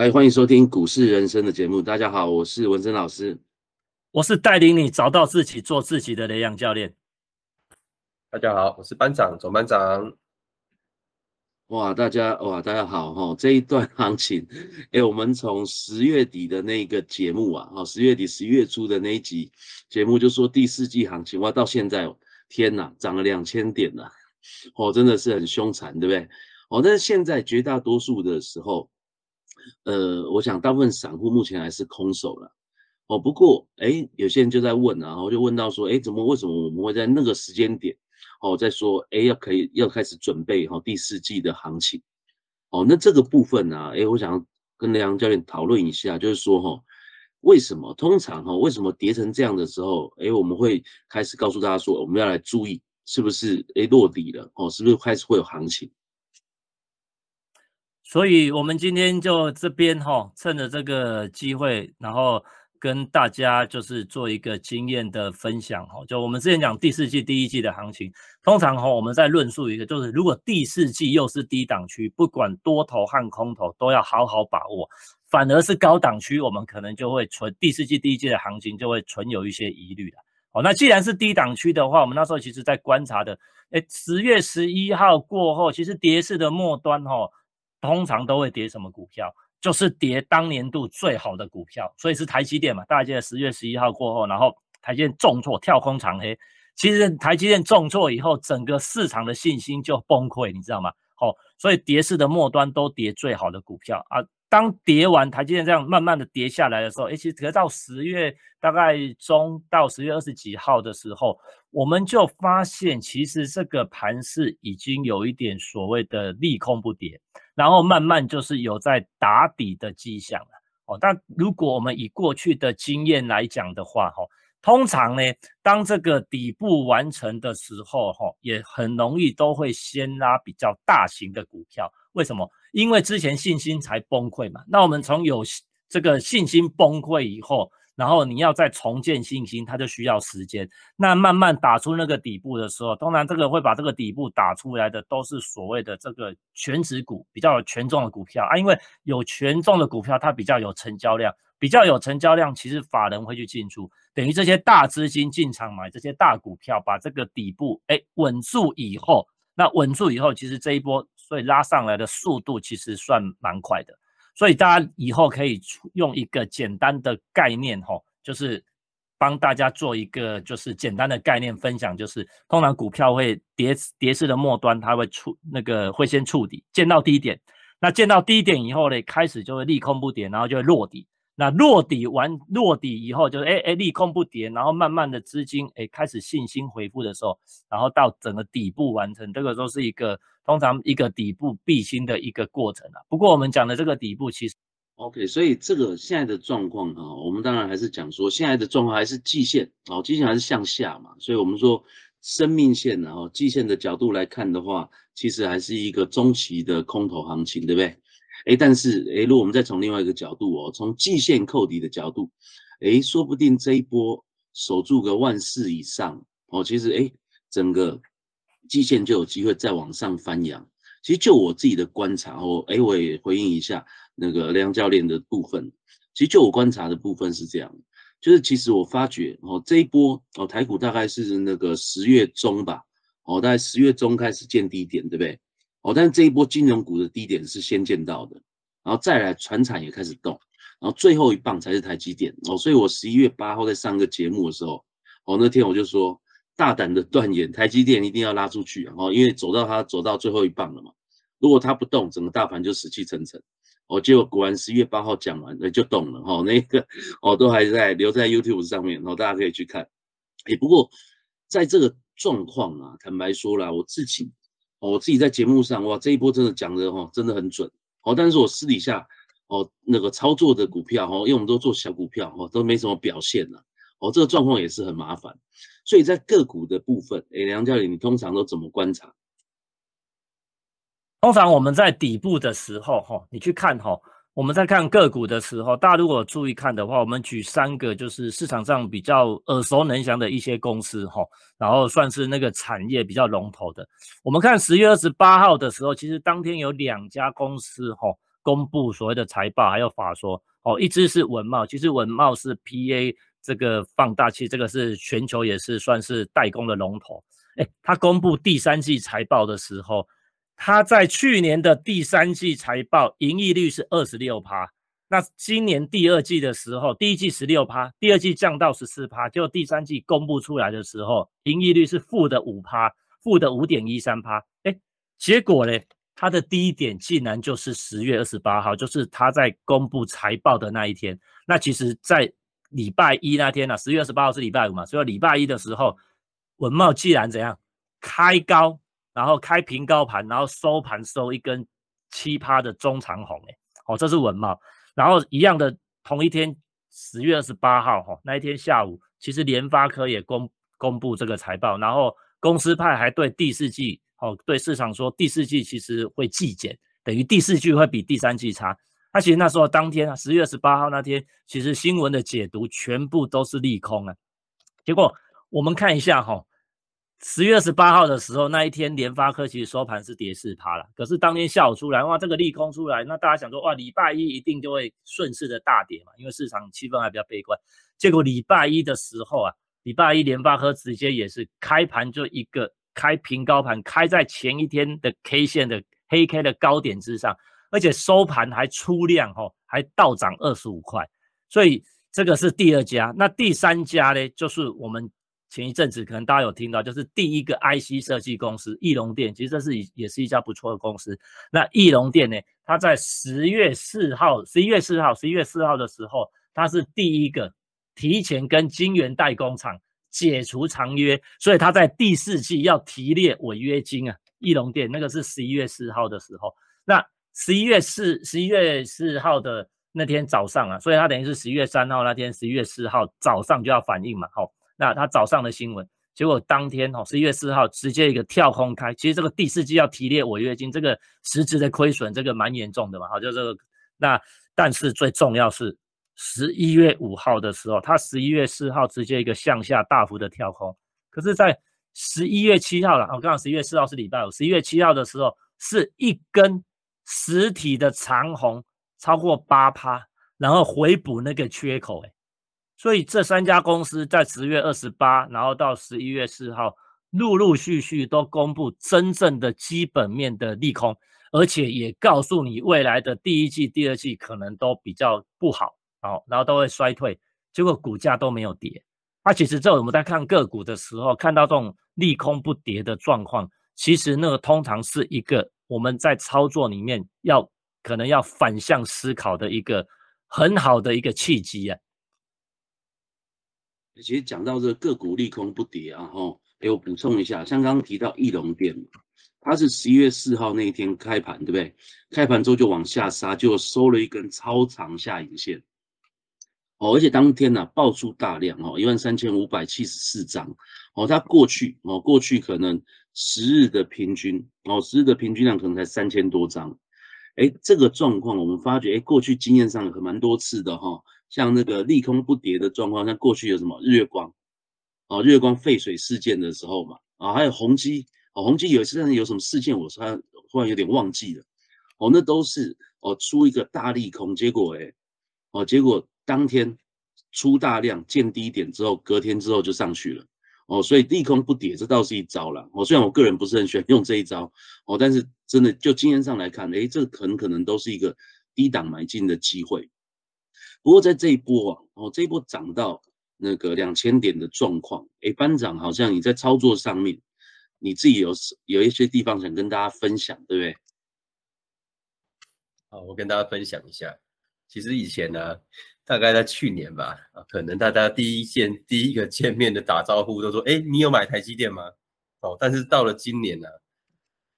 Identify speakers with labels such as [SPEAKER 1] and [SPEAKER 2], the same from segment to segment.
[SPEAKER 1] 嗨，欢迎收听股市人生的节目。大家好，我是文森老师，
[SPEAKER 2] 我是带领你找到自己、做自己的雷阳教练。
[SPEAKER 3] 大家好，我是班长总班长。
[SPEAKER 1] 哇，大家哇，大家好哈！这一段行情，哎，我们从十月底的那个节目啊，哈，十月底、十一月初的那一集节目就说第四季行情，哇，到现在天呐，涨了两千点了，哦，真的是很凶残，对不对？哦，但是现在绝大多数的时候，呃，我想大部分散户目前还是空手了，哦，不过哎，有些人就在问啊，然后就问到说，哎，怎么为什么我们会在那个时间点？哦，在说，哎，要可以要开始准备哈第四季的行情，哦，那这个部分呢，哎，我想跟梁教练讨论一下，就是说哈，为什么通常哈，为什么跌成这样的时候，哎，我们会开始告诉大家说，我们要来注意是不是哎落底了，哦，是不是开始会有行情？
[SPEAKER 2] 所以我们今天就这边哈，趁着这个机会，然后。跟大家就是做一个经验的分享哈，就我们之前讲第四季、第一季的行情，通常哈我们在论述一个，就是如果第四季又是低档区，不管多头和空头都要好好把握，反而是高档区，我们可能就会存第四季、第一季的行情就会存有一些疑虑了。哦，那既然是低档区的话，我们那时候其实在观察的，哎，十月十一号过后，其实跌势的末端哈，通常都会跌什么股票？就是跌当年度最好的股票，所以是台积电嘛？大家记得十月十一号过后，然后台积电重挫跳空长黑，其实台积电重挫以后，整个市场的信心就崩溃，你知道吗？好，所以跌势的末端都跌最好的股票啊。当跌完台积电这样慢慢的跌下来的时候，哎，其实到十月大概中到十月二十几号的时候，我们就发现其实这个盘势已经有一点所谓的利空不跌，然后慢慢就是有在打底的迹象了。哦，但如果我们以过去的经验来讲的话，哈，通常呢，当这个底部完成的时候，哈，也很容易都会先拉比较大型的股票。为什么？因为之前信心才崩溃嘛。那我们从有这个信心崩溃以后，然后你要再重建信心，它就需要时间。那慢慢打出那个底部的时候，当然这个会把这个底部打出来的都是所谓的这个全值股，比较有权重的股票啊。因为有权重的股票，它比较有成交量，比较有成交量，其实法人会去进出，等于这些大资金进场买这些大股票，把这个底部哎稳住以后，那稳住以后，其实这一波。所以拉上来的速度其实算蛮快的，所以大家以后可以用一个简单的概念哈，就是帮大家做一个就是简单的概念分享，就是通常股票会跌跌势的末端，它会触那个会先触底，见到低点，那见到低点以后呢，开始就会利空不跌，然后就会落底。那落底完落底以后，就是哎哎利空不跌，然后慢慢的资金哎开始信心回复的时候，然后到整个底部完成，这个都是一个通常一个底部必经的一个过程啊。不过我们讲的这个底部其实
[SPEAKER 1] ，OK，所以这个现在的状况啊，我们当然还是讲说现在的状况还是季线哦，季线还是向下嘛，所以我们说生命线然后季线的角度来看的话，其实还是一个中期的空头行情，对不对？哎，但是哎，如果我们再从另外一个角度哦，从季线扣底的角度，哎，说不定这一波守住个万四以上哦，其实哎，整个季线就有机会再往上翻扬。其实就我自己的观察哦，哎，我也回应一下那个梁教练的部分。其实就我观察的部分是这样，就是其实我发觉哦，这一波哦，台股大概是那个十月中吧，哦，大概十月中开始见低点，对不对？哦，但是这一波金融股的低点是先见到的，然后再来船产也开始动，然后最后一棒才是台积电哦，所以我十一月八号在上个节目的时候，哦那天我就说大胆的断言，台积电一定要拉出去哦，因为走到它走到最后一棒了嘛，如果它不动，整个大盘就死气沉沉。哦，结果果然十一月八号讲完，那就动了哈，那个哦都还在留在 YouTube 上面，然后大家可以去看。哎，不过在这个状况啊，坦白说了，我自己。我自己在节目上哇，这一波真的讲的哈，真的很准哦。但是我私底下哦，那个操作的股票哈，因为我们都做小股票哈，都没什么表现了哦，这个状况也是很麻烦。所以在个股的部分，哎，梁教练，你通常都怎么观察？
[SPEAKER 2] 通常我们在底部的时候哈，你去看哈。我们在看个股的时候，大家如果注意看的话，我们举三个就是市场上比较耳熟能详的一些公司哈，然后算是那个产业比较龙头的。我们看十月二十八号的时候，其实当天有两家公司哈，公布所谓的财报，还有法说哦，一只是文茂，其实文茂是 PA 这个放大器，这个是全球也是算是代工的龙头。哎，他公布第三季财报的时候，他在去年的第三季财报盈利率是二十六趴，那今年第二季的时候，第一季十六趴，第二季降到十四趴，就第三季公布出来的时候，盈利率是负的五趴，负的五点一三趴。哎，结果呢？它的低点竟然就是十月二十八号，就是他在公布财报的那一天。那其实，在礼拜一那天呢，十月二十八号是礼拜五嘛，所以礼拜一的时候，文茂既然怎样开高，然后开平高盘，然后收盘收一根七趴的中长红，哎，哦，这是文茂。然后一样的同一天，十月二十八号哈，那一天下午，其实联发科也公公布这个财报，然后公司派还对第四季。哦，对市场说第四季其实会季减，等于第四季会比第三季差。那其实那时候当天啊，十月二十八号那天，其实新闻的解读全部都是利空啊。结果我们看一下哈，十月二十八号的时候那一天，联发科其实收盘是跌四趴了。可是当天下午出来，哇，这个利空出来，那大家想说，哇，礼拜一一定就会顺势的大跌嘛，因为市场气氛还比较悲观。结果礼拜一的时候啊，礼拜一联发科直接也是开盘就一个。开平高盘，开在前一天的 K 线的黑 K 的高点之上，而且收盘还出量哦，还倒涨二十五块，所以这个是第二家。那第三家呢，就是我们前一阵子可能大家有听到，就是第一个 IC 设计公司翼龙电，其实这是也是一家不错的公司。那翼龙电呢，它在十月四号、十一月四号、十一月四号的时候，它是第一个提前跟晶圆代工厂。解除长约，所以它在第四季要提列违约金啊。翼龙店那个是十一月四号的时候，那十一月四十一月四号的那天早上啊，所以它等于是十一月三号那天，十一月四号早上就要反应嘛。好，那他早上的新闻，结果当天哦，十一月四号直接一个跳空开，其实这个第四季要提列违约金，这个实质的亏损，这个蛮严重的嘛。好，就这个，那但是最重要是。十一月五号的时候，它十一月四号直接一个向下大幅的跳空，可是，在十一月七号了，我刚刚十一月四号是礼拜五，十一月七号的时候是一根实体的长红，超过八趴，然后回补那个缺口，哎，所以这三家公司在十月二十八，然后到十一月四号，陆陆续续都公布真正的基本面的利空，而且也告诉你未来的第一季、第二季可能都比较不好。好，然后都会衰退，结果股价都没有跌。那其实这我们在看个股的时候，看到这种利空不跌的状况，其实那个通常是一个我们在操作里面要可能要反向思考的一个很好的一个契机啊。
[SPEAKER 1] 其实讲到这个股利空不跌啊，哈，哎，我补充一下，像刚刚提到翼龙店，它是十一月四号那一天开盘，对不对？开盘之后就往下杀，就收了一根超长下影线。哦，而且当天呢爆出大量哦，一万三千五百七十四张哦，它过去哦，过去可能十日的平均哦，十日的平均量可能才三千多张，哎，这个状况我们发觉，哎，过去经验上有蛮多次的哈，像那个利空不跌的状况，像过去有什么日月光哦，日月光废水事件的时候嘛，啊，还有宏基哦，宏基有一次有什么事件，我突然忽然有点忘记了哦，那都是哦出一个大利空，结果哎，哦，结果。当天出大量见低点之后，隔天之后就上去了哦，所以利空不跌，这倒是一招了哦。虽然我个人不是很喜欢用这一招哦，但是真的就经验上来看，哎，这很可能都是一个低档买进的机会。不过在这一波啊，哦，这一波涨到那个两千点的状况，哎，班长好像你在操作上面，你自己有有一些地方想跟大家分享，对不对？
[SPEAKER 3] 好，我跟大家分享一下，其实以前呢。大概在去年吧，可能大家第一见第一个见面的打招呼都说，哎，你有买台积电吗？哦，但是到了今年呢，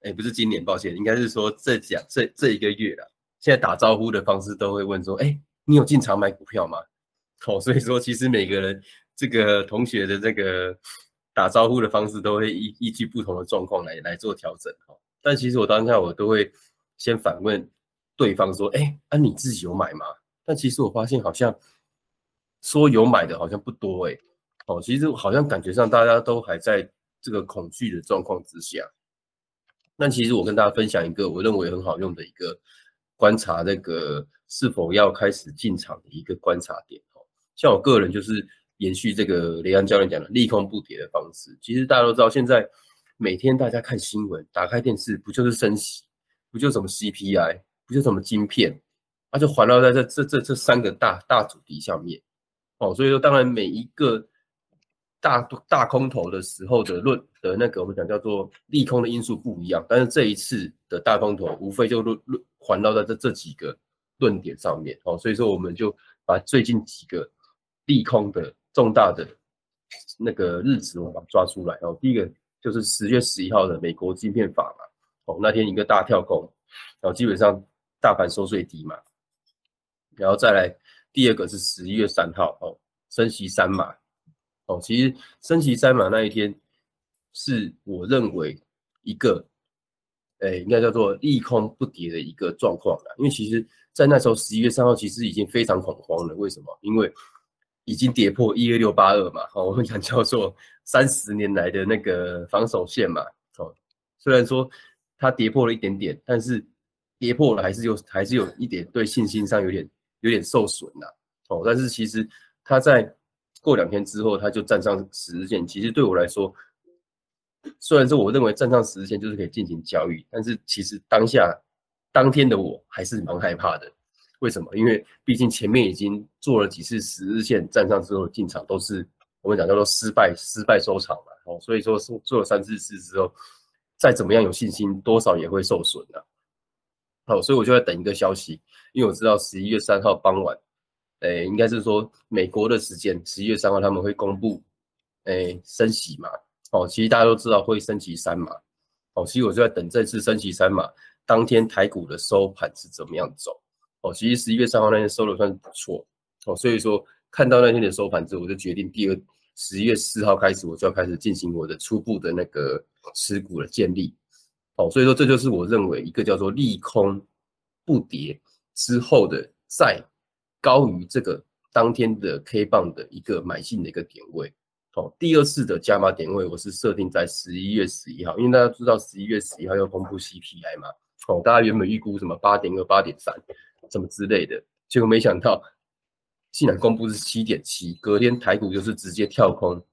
[SPEAKER 3] 哎，不是今年，抱歉，应该是说这讲这这一个月了，现在打招呼的方式都会问说，哎，你有进场买股票吗？哦，所以说其实每个人这个同学的这个打招呼的方式都会依依据不同的状况来来做调整，哈。但其实我当下我都会先反问对方说，哎，啊你自己有买吗？但其实我发现好像说有买的好像不多哎，哦，其实好像感觉上大家都还在这个恐惧的状况之下。那其实我跟大家分享一个我认为很好用的一个观察那个是否要开始进场的一个观察点哦。像我个人就是延续这个雷安教练讲的利空不跌的方式。其实大家都知道，现在每天大家看新闻，打开电视不就是升息，不就什么 CPI，不就什么晶片，它就环绕在这这这这三个大大主题上面哦。所以说，当然每一个。大大空头的时候的论的那个，我们讲叫做利空的因素不一样，但是这一次的大空头无非就论论环绕在这这几个论点上面哦，所以说我们就把最近几个利空的重大的那个日子我把它抓出来哦。第一个就是十月十一号的美国晶片法嘛，哦那天一个大跳空，然后基本上大盘收最低嘛，然后再来第二个是十一月三号哦，升息三码。哦，其实升旗三码那一天，是我认为一个，诶，应该叫做利空不跌的一个状况了。因为其实，在那时候十一月三号，其实已经非常恐慌了。为什么？因为已经跌破一二六八二嘛。哦，我们讲叫做三十年来的那个防守线嘛。哦，虽然说它跌破了一点点，但是跌破了还是有还是有一点对信心上有点有点受损呐。哦，但是其实它在。过两天之后，它就站上十日线。其实对我来说，虽然说我认为站上十日线就是可以进行交易，但是其实当下当天的我还是蛮害怕的。为什么？因为毕竟前面已经做了几次十日线站上之后进场，都是我们讲叫做失败，失败收场嘛。哦，所以说是做了三四次之后，再怎么样有信心，多少也会受损的。好，所以我就在等一个消息，因为我知道十一月三号傍晚。诶，应该是说美国的时间十一月三号他们会公布，诶，升息嘛，哦，其实大家都知道会升级三码，哦，其实我就在等这次升级三码当天台股的收盘是怎么样走，哦，其实十一月三号那天收的算不错，哦，所以说看到那天的收盘之后，我就决定第二十一月四号开始我就要开始进行我的初步的那个持股的建立，哦，所以说这就是我认为一个叫做利空不跌之后的再。高于这个当天的 K 棒的一个买进的一个点位，哦，第二次的加码点位我是设定在十一月十一号，因为大家知道十一月十一号要公布 CPI 嘛，哦，大家原本预估什么八点二、八点三，什么之类的，结果没想到竟然公布是七点七，隔天台股就是直接跳空，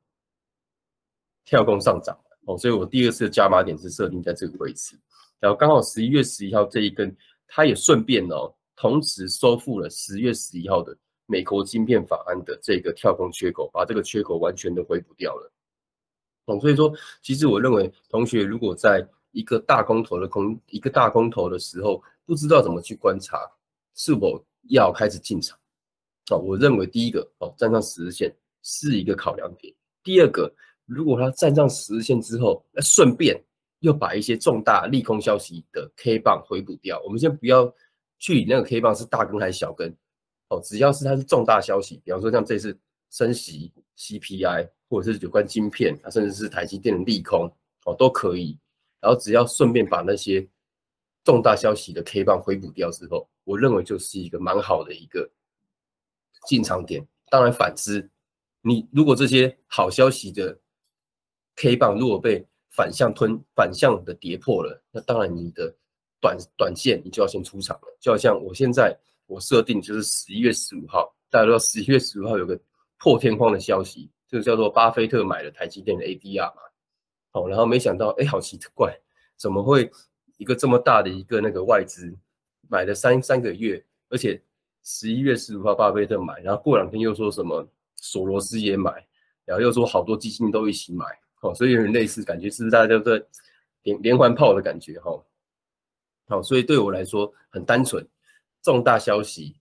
[SPEAKER 3] 跳空上涨，哦，所以我第二次的加码点是设定在这个位置，然后刚好十一月十一号这一根，它也顺便哦。同时收复了十月十一号的美国晶片法案的这个跳空缺口，把这个缺口完全的回补掉了。哦，所以说，其实我认为，同学如果在一个大空头的空一个大空头的时候，不知道怎么去观察是否要开始进场，哦，我认为第一个哦，站上十日线是一个考量点。第二个，如果它站上十日线之后，那顺便又把一些重大利空消息的 K 棒回补掉，我们先不要。去那个 K 棒是大根还是小根？哦，只要是它是重大消息，比方说像这次升息 CPI，或者是有关晶片，它甚至是台积电的利空，哦，都可以。然后只要顺便把那些重大消息的 K 棒回补掉之后，我认为就是一个蛮好的一个进场点。当然反之，你如果这些好消息的 K 棒如果被反向吞、反向的跌破了，那当然你的。短短线你就要先出场了，就好像我现在我设定就是十一月十五号，大家都知道十一月十五号有个破天荒的消息，就叫做巴菲特买了台积电的 ADR 嘛，好，然后没想到哎，好奇怪，怎么会一个这么大的一个那个外资买了三三个月，而且十一月十五号巴菲特买，然后过两天又说什么索罗斯也买，然后又说好多基金都一起买，好，所以有点类似感觉，是不是大家都在连连环炮的感觉哈？好，所以对我来说很单纯，重大消息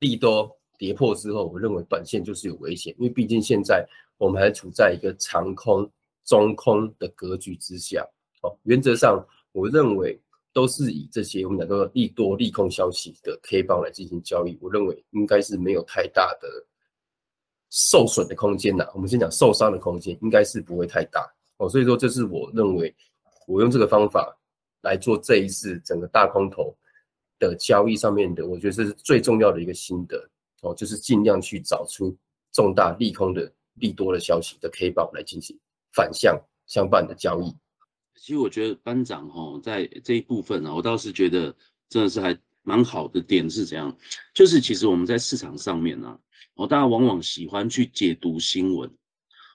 [SPEAKER 3] 利多跌破之后，我认为短线就是有危险，因为毕竟现在我们还处在一个长空、中空的格局之下。哦，原则上我认为都是以这些我们讲说利多利空消息的 K 棒来进行交易，我认为应该是没有太大的受损的空间呐。我们先讲受伤的空间，应该是不会太大。哦，所以说这是我认为我用这个方法。来做这一次整个大空头的交易上面的，我觉得这是最重要的一个心得哦，就是尽量去找出重大利空的利多的消息的 K 棒来进行反向相伴的交易。
[SPEAKER 1] 其实我觉得班长哈在这一部分啊，我倒是觉得真的是还蛮好的点是怎样？就是其实我们在市场上面呢，哦，大家往往喜欢去解读新闻，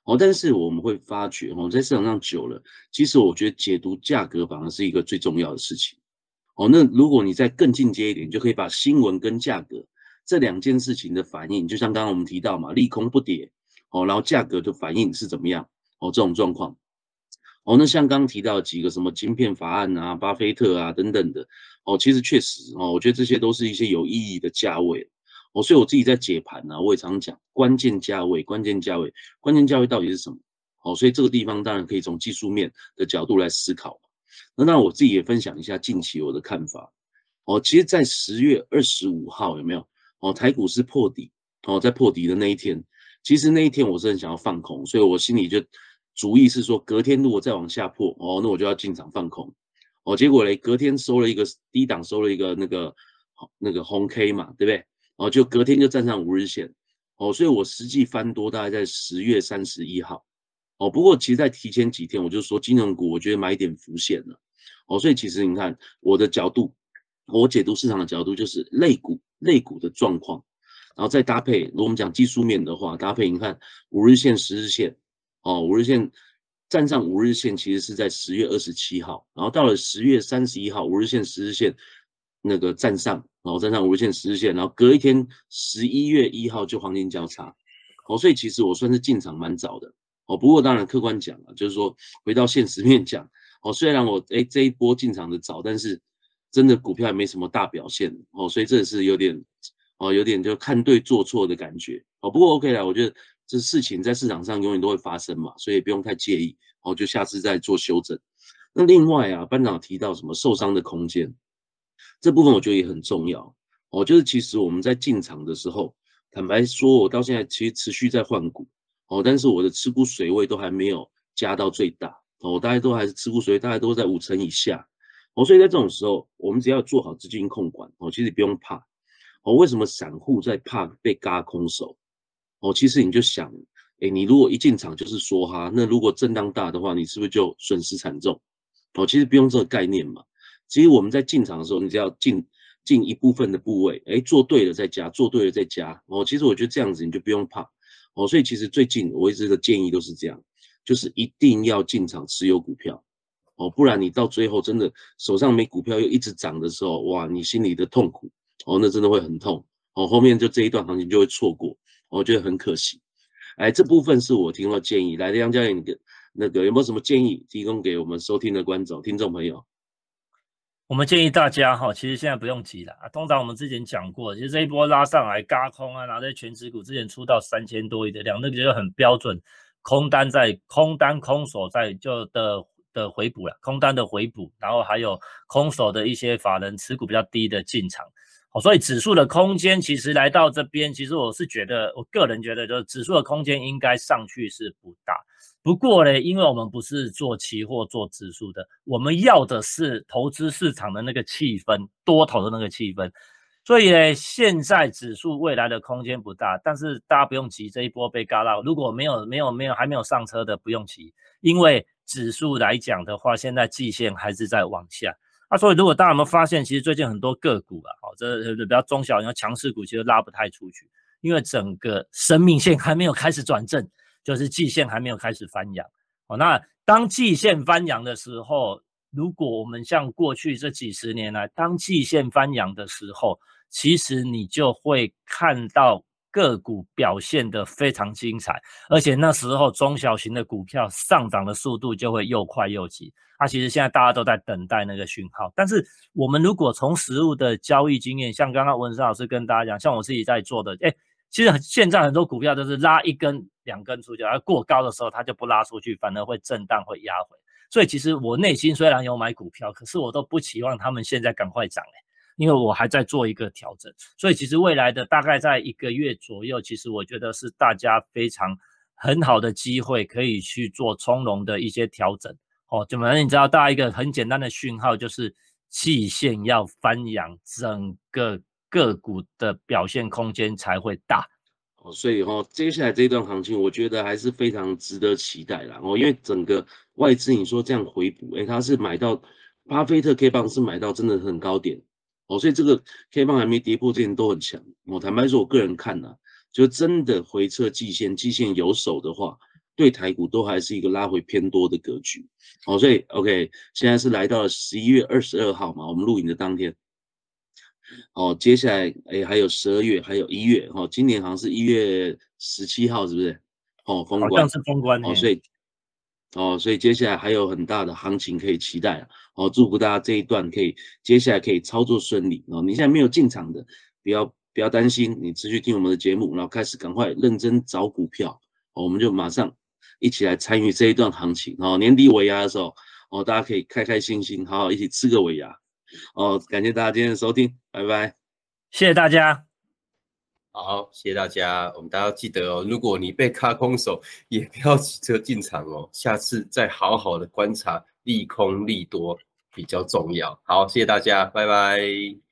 [SPEAKER 1] 哦，但是我们会发觉，哦，在市场上久了，其实我觉得解读价格反而是一个最重要的事情。哦，那如果你再更进阶一点，就可以把新闻跟价格这两件事情的反应，就像刚刚我们提到嘛，利空不跌，哦，然后价格的反应是怎么样？哦，这种状况。哦，那像刚刚提到几个什么晶片法案啊、巴菲特啊等等的，哦，其实确实哦，我觉得这些都是一些有意义的价位。哦，所以我自己在解盘呢，我也常讲关键价位、关键价位、关键价位到底是什么？哦，所以这个地方当然可以从技术面的角度来思考。那那我自己也分享一下近期我的看法。哦，其实，在十月二十五号有没有？哦，台股是破底，哦，在破底的那一天，其实那一天我是很想要放空，所以我心里就。主意是说，隔天如果再往下破，哦，那我就要进场放空，哦，结果嘞，隔天收了一个低档，收了一个那个那个红 K 嘛，对不对？哦，就隔天就站上五日线，哦，所以我实际翻多大概在十月三十一号，哦，不过其实在提前几天，我就说金融股，我觉得买点浮现了，哦，所以其实你看我的角度，我解读市场的角度就是类股类股的状况，然后再搭配，如果我们讲技术面的话，搭配你看五日线、十日线。哦，五日线站上五日线，其实是在十月二十七号，然后到了十月三十一号，五日线、十日线那个站上，然后站上五日线、十日线，然后隔一天十一月一号就黄金交叉，哦，所以其实我算是进场蛮早的，哦，不过当然客观讲啊，就是说回到现实面讲，哦，虽然我哎这一波进场的早，但是真的股票也没什么大表现，哦，所以这是有点哦有点就看对做错的感觉，哦，不过 OK 啦，我觉得。这事情在市场上永远都会发生嘛，所以不用太介意。哦，就下次再做修正。那另外啊，班长提到什么受伤的空间，这部分我觉得也很重要。哦，就是其实我们在进场的时候，坦白说，我到现在其实持续在换股。哦，但是我的持股水位都还没有加到最大。哦，大家都还是持股水位大概都在五成以下。哦，所以在这种时候，我们只要做好资金控管。哦，其实不用怕。哦，为什么散户在怕被嘎空手？哦，其实你就想，哎，你如果一进场就是说哈，那如果震荡大的话，你是不是就损失惨重？哦，其实不用这个概念嘛。其实我们在进场的时候，你只要进进一部分的部位，哎，做对了再加，做对了再加。哦，其实我觉得这样子你就不用怕。哦，所以其实最近我一直的建议都是这样，就是一定要进场持有股票。哦，不然你到最后真的手上没股票又一直涨的时候，哇，你心里的痛苦，哦，那真的会很痛。哦，后面就这一段行情就会错过。我觉得很可惜，哎，这部分是我提供的建议。来的，杨教练，你跟那个有没有什么建议提供给我们收听的观众、听众朋友？
[SPEAKER 2] 我们建议大家哈，其实现在不用急了啊。通常我们之前讲过，其实这一波拉上来，嘎空啊，然后在全指股之前出到三千多一的量，那个就很标准，空单在空单空手在就的的回补了，空单的回补，然后还有空手的一些法人持股比较低的进场。所以指数的空间其实来到这边，其实我是觉得，我个人觉得，就是指数的空间应该上去是不大。不过呢，因为我们不是做期货、做指数的，我们要的是投资市场的那个气氛，多头的那个气氛。所以呢，现在指数未来的空间不大，但是大家不用急，这一波被嘎到，如果没有、没有、没有还没有上车的，不用急，因为指数来讲的话，现在季线还是在往下。那所以，如果大家有没有发现，其实最近很多个股啊，哦，这比较中小型、强势股，其实拉不太出去，因为整个生命线还没有开始转正，就是季线还没有开始翻阳。哦，那当季线翻阳的时候，如果我们像过去这几十年来，当季线翻阳的时候，其实你就会看到。个股表现的非常精彩，而且那时候中小型的股票上涨的速度就会又快又急。啊其实现在大家都在等待那个讯号，但是我们如果从实物的交易经验，像刚刚文生老师跟大家讲，像我自己在做的，哎，其实现在很多股票都是拉一根、两根出去，而过高的时候它就不拉出去，反而会震荡、会压回。所以其实我内心虽然有买股票，可是我都不期望他们现在赶快涨哎。因为我还在做一个调整，所以其实未来的大概在一个月左右，其实我觉得是大家非常很好的机会，可以去做从容的一些调整。哦，怎么你知道，大家一个很简单的讯号就是季线要翻阳，整个个股的表现空间才会大。
[SPEAKER 1] 哦，所以哦，接下来这段行情，我觉得还是非常值得期待啦。哦，因为整个外资你说这样回补，诶，他是买到巴菲特 K 棒是买到真的很高点。哦，所以这个 K 棒还没跌破之前都很强。我坦白说，我个人看呢，就真的回撤季线，季线有手的话，对台股都还是一个拉回偏多的格局。哦，所以 OK，现在是来到了十一月二十二号嘛，我们录影的当天。哦，接下来哎，还有十二月，还有一月，哦，今年好像是一月十七号，是不是？哦，封关，
[SPEAKER 2] 好像是封关
[SPEAKER 1] 哦，所以，哦，所以接下来还有很大的行情可以期待！哦，祝福大家这一段可以接下来可以操作顺利哦。你现在没有进场的，不要不要担心，你持续听我们的节目，然后开始赶快认真找股票，哦，我们就马上一起来参与这一段行情哦。年底尾牙的时候，哦，大家可以开开心心，好好一起吃个尾牙。哦，感谢大家今天的收听，拜拜，
[SPEAKER 2] 谢谢大家，
[SPEAKER 3] 好，谢谢大家，我们大家记得哦，如果你被卡空手，也不要急着进场哦，下次再好好的观察利空利多比较重要。好，谢谢大家，拜拜。